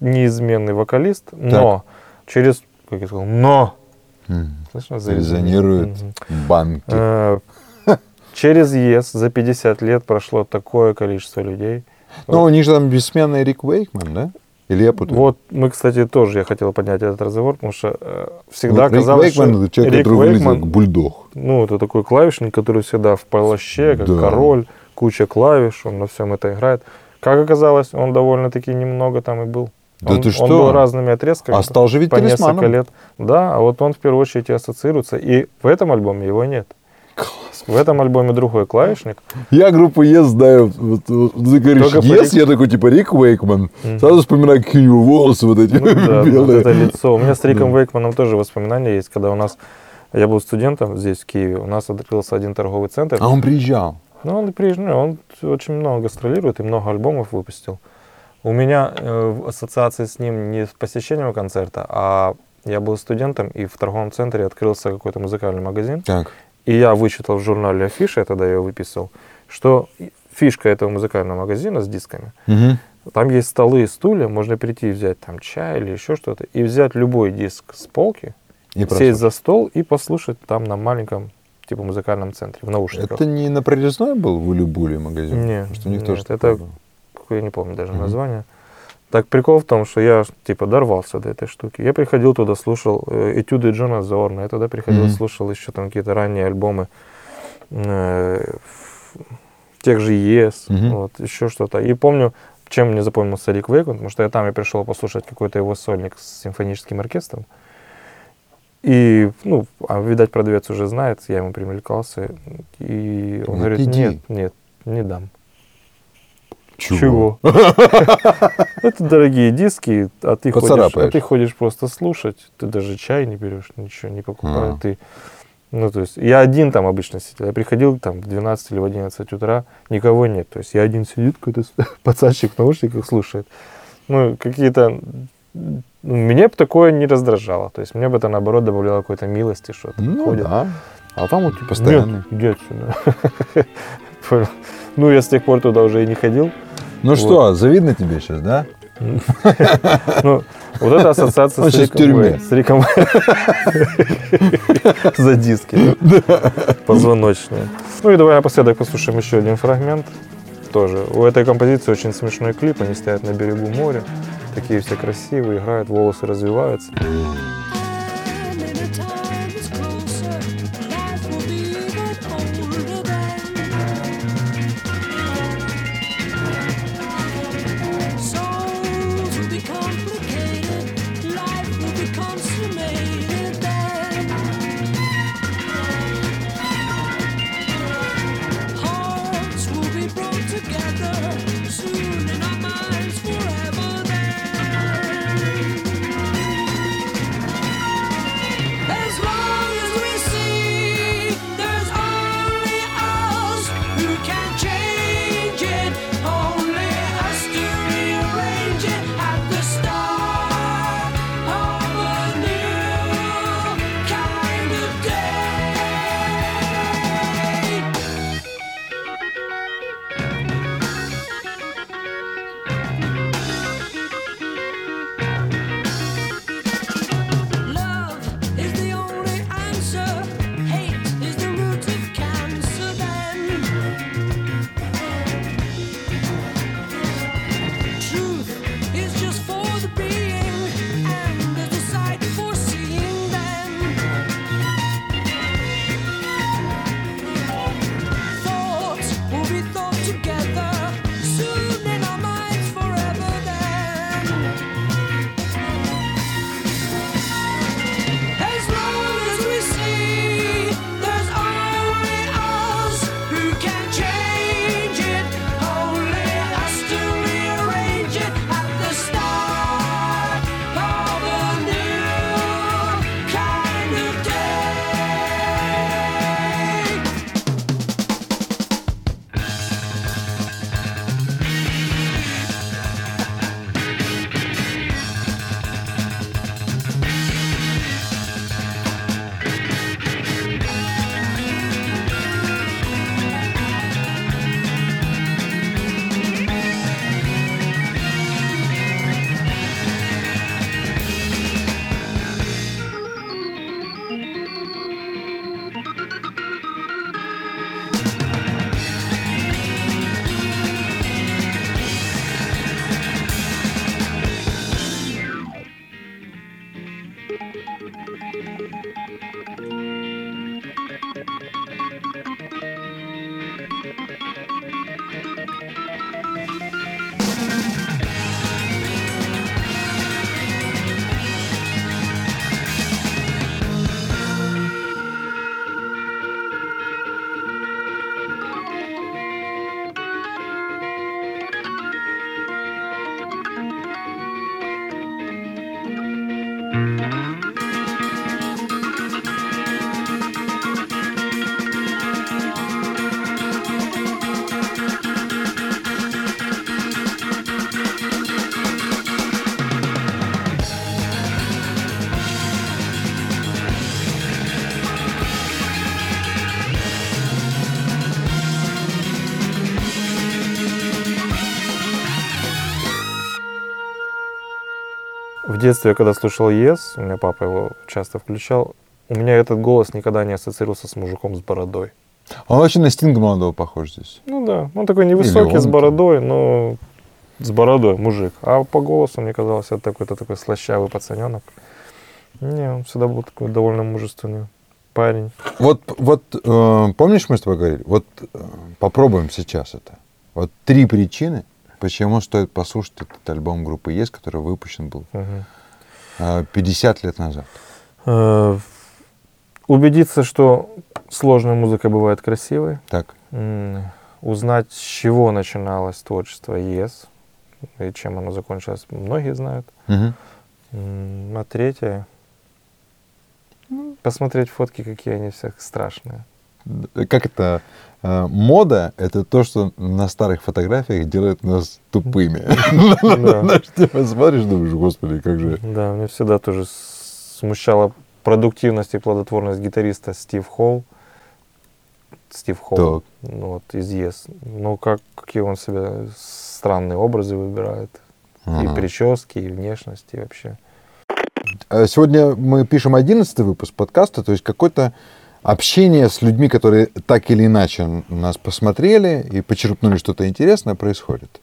неизменный вокалист, но так. через, как я сказал, но. Слышно, резонируют банки. Э, Через ЕС за 50 лет прошло такое количество людей. Ну, у них же там бессменный Рик Уэйкман, да? Или я путаю? Вот мы, кстати, тоже я хотел поднять этот разговор, потому что э, всегда вот казалось, Рик Уэйкман, это человек, Рик который Уэйкман, как бульдог. Ну, это такой клавишник, который всегда в плаще, как да. король, куча клавиш, он на всем это играет. Как оказалось, он довольно-таки немного там и был. Да он, ты что? Он был разными отрезками. А стал же ведь по несколько лет. Да, а вот он в первую очередь и ассоциируется. И в этом альбоме его нет. В этом альбоме другой клавишник. Я группу Yes знаю. Ты говоришь Только Yes, я такой типа Рик Уэйкман. Mm-hmm. Сразу вспоминаю, какие у него волосы вот эти ну, да, белые. Вот это лицо. У меня с Риком да. Уэйкманом тоже воспоминания есть, когда у нас... Я был студентом здесь, в Киеве. У нас открылся один торговый центр. А он приезжал? Ну, он приезжал. Он очень много гастролирует и много альбомов выпустил. У меня э, ассоциация с ним не с посещением концерта, а я был студентом, и в торговом центре открылся какой-то музыкальный магазин. Так. И я вычитал в журнале афиши, я тогда ее выписал, что фишка этого музыкального магазина с дисками, угу. там есть столы и стулья, можно прийти и взять там чай или еще что-то, и взять любой диск с полки, и сесть прослушать. за стол и послушать там на маленьком типа музыкальном центре, в наушниках. Это не на прорезной был в Улюбуле магазин? Нет, что у них нет тоже это, я не помню даже угу. название. Так прикол в том, что я типа дорвался до этой штуки. Я приходил туда, слушал э, этюды Джона Зорна. Я тогда приходил, mm-hmm. слушал еще там какие-то ранние альбомы э, тех же Yes, mm-hmm. вот, еще что-то. И помню, чем мне запомнился Рик Вейкон, потому что я там и пришел послушать какой-то его сольник с симфоническим оркестром. И, ну, а, видать, продавец уже знает, я ему примелькался. И он нет, говорит, иди. нет, нет, не дам. Чего? Это дорогие диски, а ты, ходишь, а ты ходишь просто слушать, ты даже чай не берешь, ничего не покупаешь. А. Ты, ну, то есть, я один там обычно сидел. Я приходил там в 12 или в 11 утра, никого нет. То есть, я один сидит, какой-то пацанчик в наушниках слушает. Ну, какие-то... Ну, меня бы такое не раздражало. То есть, мне бы это, наоборот, добавляло какой-то милости, что-то ну, ходит. Да. А там вот, типа, постоянно. Нет, иди отсюда. Ну, я с тех пор туда уже и не ходил. Ну вот. что, завидно тебе сейчас, да? Ну, вот эта ассоциация Он с Риком, с Риком за диски. Позвоночные. Ну и давай напоследок послушаем еще один фрагмент. Тоже. У этой композиции очень смешной клип. Они стоят на берегу моря. Такие все красивые, играют, волосы развиваются. В детстве, когда слушал Yes, у меня папа его часто включал, у меня этот голос никогда не ассоциировался с мужиком с бородой. Он очень на Стинга молодого похож здесь. Ну да, он такой невысокий, он с бородой, но с бородой мужик. А по голосу мне казалось, это такой-то такой слащавый пацаненок. Не, он всегда был такой довольно мужественный парень. Вот, вот э, помнишь, мы с тобой говорили? Вот э, попробуем сейчас это. Вот три причины, почему стоит послушать этот альбом группы Есть, который выпущен был э, 50 лет назад. Э, Убедиться, что сложная музыка бывает красивой. Так. М, Узнать, с чего начиналось творчество ЕС и чем оно закончилось, многие знают. М, А третье, ну, посмотреть фотки, какие они все страшные. Как это? Э, мода — это то, что на старых фотографиях делает нас тупыми. Ты смотришь, думаешь, господи, как же... Да, меня всегда тоже смущала продуктивность и плодотворность гитариста Стив Холл. Стив Холл, ну, вот, из ЕС. Ну, как, какие он себе странные образы выбирает. И прически, и внешность, и вообще. Э, Сегодня мы пишем 11 выпуск подкаста, то есть какое-то общение с людьми, которые так или иначе нас посмотрели и почерпнули что-то интересное, происходит.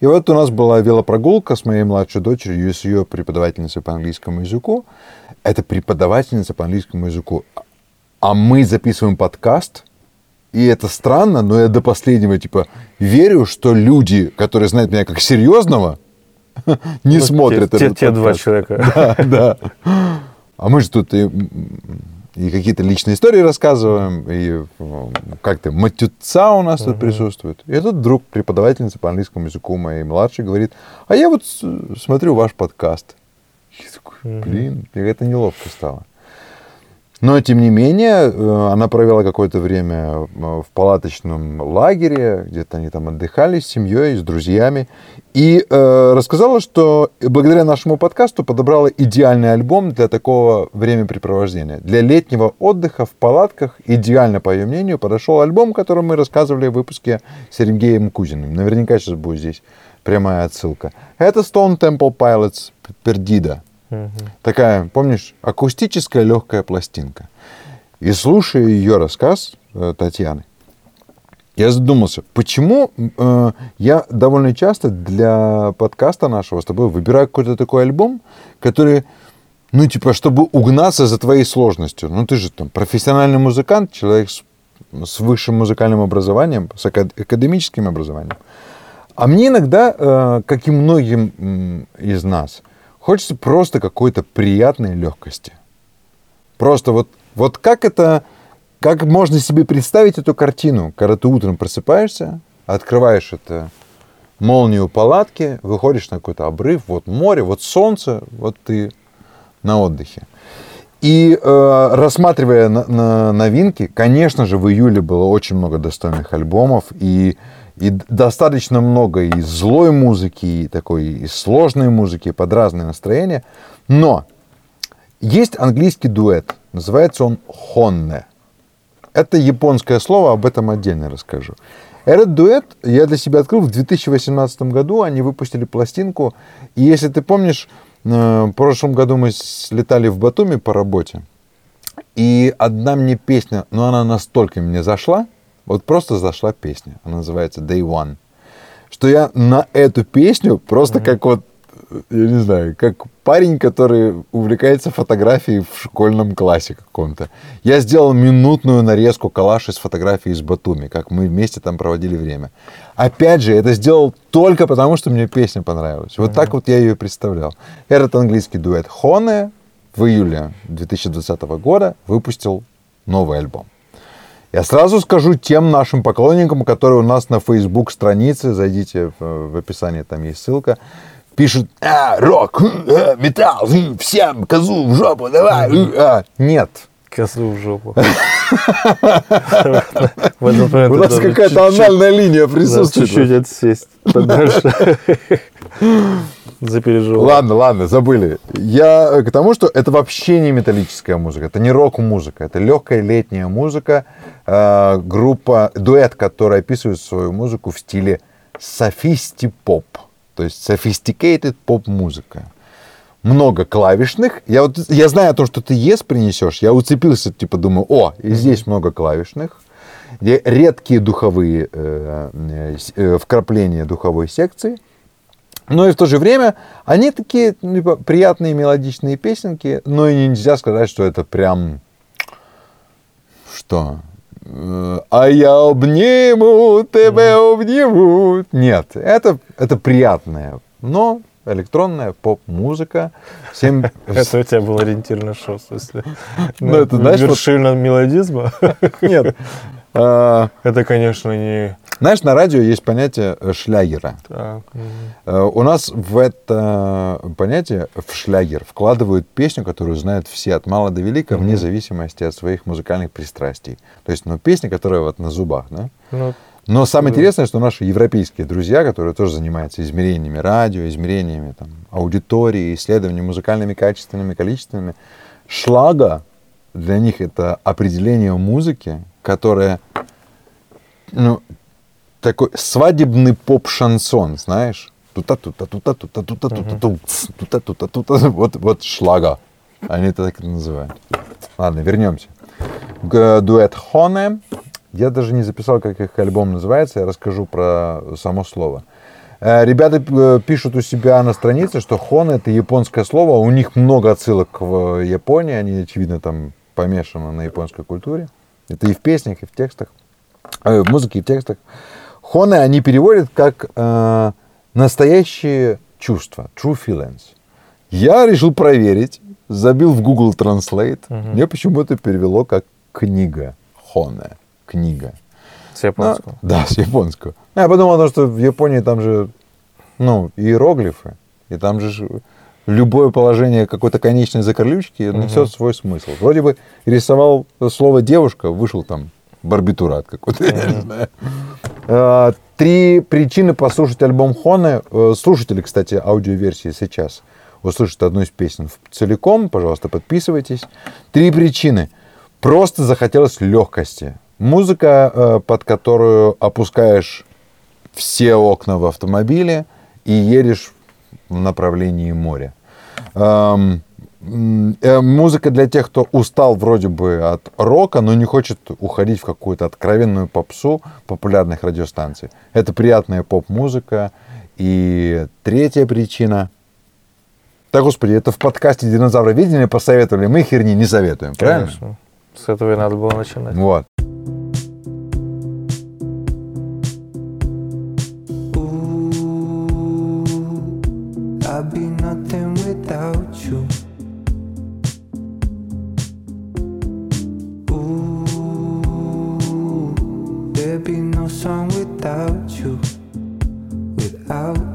И вот у нас была велопрогулка с моей младшей дочерью и с ее преподавательницей по английскому языку. Это преподавательница по английскому языку. А мы записываем подкаст, и это странно, но я до последнего типа верю, что люди, которые знают меня как серьезного, не Ну, смотрят те, те, этот те два подкаст. человека. Да, да. А мы же тут и, и какие-то личные истории рассказываем, и м, как-то матюца у нас тут присутствует. И тут вдруг преподавательница по английскому языку моей младшей говорит, а я вот смотрю ваш подкаст. Я такой, блин, мне это неловко стало. Но, тем не менее, э, она провела какое-то время э, в палаточном лагере, где-то они там отдыхали с семьей, с друзьями, и э, рассказала, что благодаря нашему подкасту подобрала идеальный альбом для такого времяпрепровождения. Для летнего отдыха в палатках идеально, по ее мнению, подошел альбом, о котором мы рассказывали в выпуске с Сергеем Кузиным. Наверняка сейчас будет здесь прямая отсылка. Это Stone Temple Pilots Perdido. Мгм. Такая, помнишь, акустическая легкая пластинка. И слушая ее рассказ э, Татьяны, я задумался, почему э, я довольно часто для подкаста нашего с тобой выбираю какой-то такой альбом, который, ну, типа, чтобы угнаться за твоей сложностью. Ну, ты же там профессиональный музыкант, человек с, с высшим музыкальным образованием, с ака- академическим образованием. А мне иногда, э, как и многим из нас, хочется просто какой-то приятной легкости. Просто вот, вот как это, как можно себе представить эту картину, когда ты утром просыпаешься, открываешь это молнию палатки, выходишь на какой-то обрыв, вот море, вот солнце, вот ты на отдыхе. И э, рассматривая на- на новинки, конечно же, в июле было очень много достойных альбомов, и, и достаточно много и злой музыки, и такой и сложной музыки, под разные настроения. Но есть английский дуэт, называется он «Хонне». Это японское слово, об этом отдельно расскажу. Этот дуэт я для себя открыл в 2018 году. Они выпустили пластинку. И если ты помнишь, э, в прошлом году мы слетали в Батуми по работе. И одна мне песня, но она настолько мне зашла, вот просто зашла песня. Она называется Day One. Что я на эту песню просто как вот, я не знаю, как парень, который увлекается фотографией в школьном классе каком-то. Я сделал минутную нарезку калаши с фотографией из Батуми, как мы вместе там проводили время. Опять же, это сделал только потому, что мне песня понравилась. Вот так вот я ее представлял. Этот английский дуэт Хоне в июле 2020 года выпустил новый альбом. Я сразу скажу тем нашим поклонникам, которые у нас на Facebook странице, зайдите в, описании, там есть ссылка, пишут, а, рок, э, металл, хм, всем козу в жопу, давай. а». Нет. Козу в жопу. У нас какая-то анальная линия присутствует. Чуть-чуть отсесть подальше. Запереживал. Ладно, ладно, забыли. Я э, к тому, что это вообще не металлическая музыка, это не рок-музыка, это легкая летняя музыка, э, группа, дуэт, который описывает свою музыку в стиле софисти-поп, то есть sophisticated поп-музыка. Много клавишных. Я вот я знаю о том, что ты ес принесешь. Я уцепился, типа думаю, о, и здесь много клавишных. Редкие духовые э, э, э, вкрапления духовой секции. Но и в то же время они такие ну, типа, приятные мелодичные песенки, но и нельзя сказать, что это прям что? Э, А я обниму, тебя обниму. Нет, это, это приятная, но электронная поп-музыка. Всем... Это у тебя был ориентир на что, в смысле? Ну, это, знаешь, Вершина мелодизма? Нет. А, Это, конечно, не... Знаешь, на радио есть понятие э, шлягера. Э, У нас в это понятие, в шлягер, вкладывают песню, которую знают все от мала до велика, вне зависимости от своих музыкальных пристрастий. То есть, ну, песня, которая вот на зубах, да? Но самое интересное, что наши европейские друзья, которые тоже занимаются измерениями радио, измерениями там, аудитории, исследованиями музыкальными, качественными, количественными, шлага для них это определение музыки, которая ну, такой свадебный поп-шансон, знаешь? Тута тута тута тута тута тута тута тута тута вот вот шлага. Они это так и называют. Ладно, вернемся. Дуэт Хоне. Я даже не записал, как их альбом называется. Я расскажу про само слово. Э, Ребята э, пишут у себя на странице, что Хоне это японское слово. У них много отсылок в Японии. Они, очевидно, там помешаны на японской культуре. Это и в песнях, и в текстах. Э, в музыке и в текстах. Хоне они переводят как э, настоящие чувства, true feelings. Я решил проверить, забил в Google Translate. Мгм. Мне почему-то перевело как книга. Хоне. Книга. с японского. Ну, да, с японского. Я подумал, что в Японии там же, ну, иероглифы. И там же любое положение какой-то конечной закорлючки Мгм. несет свой смысл. Вроде бы рисовал слово девушка, вышел там барбитурат какой-то, я не знаю. А, Три причины послушать альбом Хоне. Э, Слушатели, кстати, аудиоверсии сейчас услышат одну из песен целиком. Пожалуйста, подписывайтесь. Три причины. Просто захотелось легкости. Музыка, э, под которую опускаешь все окна в автомобиле и едешь в направлении моря. Эм, э, музыка для тех, кто устал вроде бы от рока, но не хочет уходить в какую-то откровенную попсу популярных радиостанций. Это приятная поп-музыка. И третья причина. Да, господи, это в подкасте «Динозавры видения» посоветовали. Мы херни не советуем, правильно? Конечно. С этого и надо было начинать. Вот. I'd be nothing without you. Ooh, there'd be no song without you, without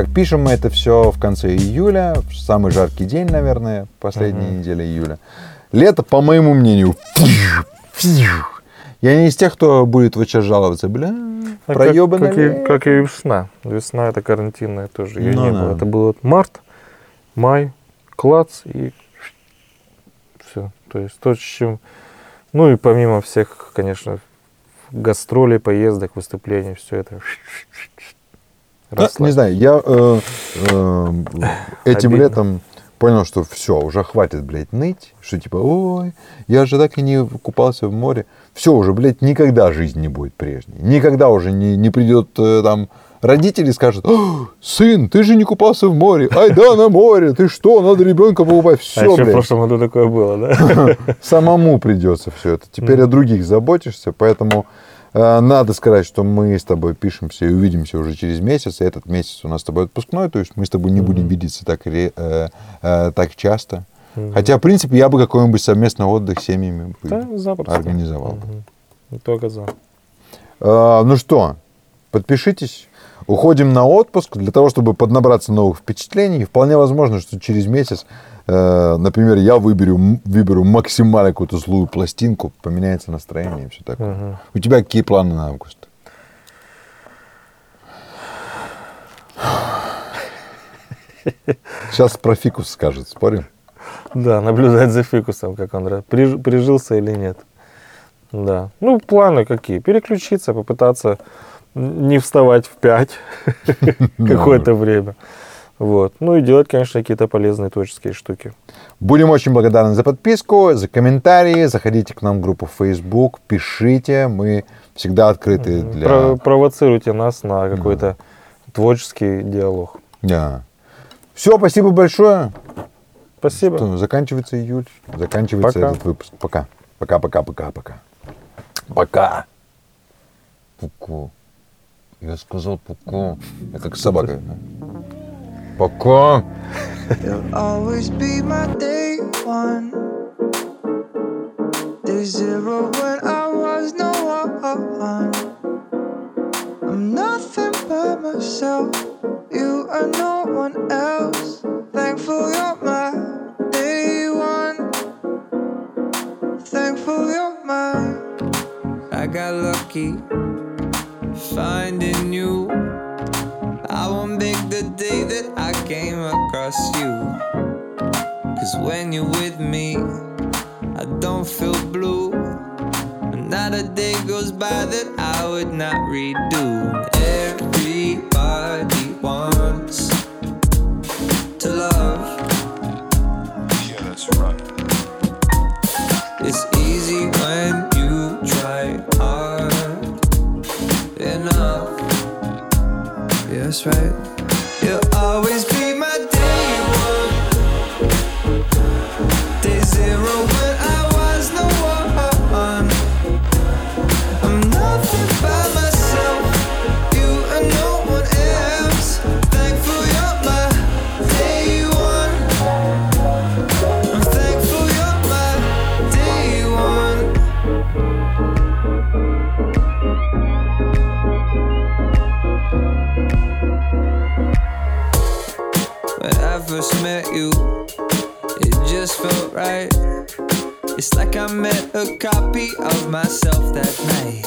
Так, пишем мы это все в конце июля, в самый жаркий день, наверное, последняя неделя июля. Лето, по моему мнению, я не из тех, кто будет вот сейчас жаловаться, бля, А как- проебанное как, и, лето. как и весна. Весна это карантинная тоже. Ее Ну не да. было. Это был март, май, клац и все. То есть то, с чем... Ну и помимо всех, конечно, гастролей, поездок, выступлений, все это... Да, росло. не знаю, я э, э, этим Обидно. летом понял, что все, уже хватит, блядь, ныть, что типа, ой, я же так и не купался в море. Все, уже, блядь, никогда жизнь не будет прежней. Никогда уже не, не придет э, там родители скажут, «О, сын, ты же не купался в море. Ай да, на море, ты что, надо ребенка покупать. А Все, еще в блядь, прошлом году такое было, да? самому придется все это. Теперь о других заботишься, поэтому надо сказать, что мы с тобой пишемся и увидимся уже через месяц. И этот месяц у нас с тобой отпускной, то есть мы с тобой не будем видеться так, э, э, так часто. Хотя, в принципе, я бы какой-нибудь совместный отдых с семьями Да, запросто. организовал. Мгм. Только за. Э, ну что, подпишитесь. Уходим на отпуск для того, чтобы поднабраться новых впечатлений. И вполне возможно, что через месяц, э, например, я выберу, выберу максимально какую-то злую пластинку, поменяется настроение и все такое. Мгм. У тебя какие планы на август? Сейчас про фикус скажет, спорим? Да, наблюдать за фикусом, как он приж- прижился или нет. Да. Ну, планы какие? Переключиться, попытаться не вставать в 5 какое-то время. Вот. Ну и делать, конечно, какие-то полезные творческие штуки. Будем очень благодарны за подписку, за комментарии. Заходите к нам в группу Facebook, пишите. Мы всегда открыты для... Про- провоцируйте нас на какой-то творческий диалог. Да. Все, спасибо большое. Спасибо. Что, заканчивается июль, заканчивается Пока. этот выпуск. Пока. Пока, пока, пока, пока. Пока. Пуку. Я сказал пуку. Я как собака. Popcorn. You'll always be my day one. Day zero when I was no one. I'm nothing but myself. You are no one else. Thankful you're my day one. Thankful you're my. I got lucky finding you. I won't make the day that I came across you. Cause when you're with me, I don't feel blue. And not a day goes by that I would not redo. Everybody wants to love. Yeah, that's right. right? Of myself that night.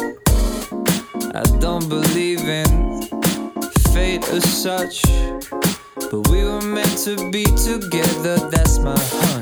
I don't believe in fate as such, but we were meant to be together. That's my hunch.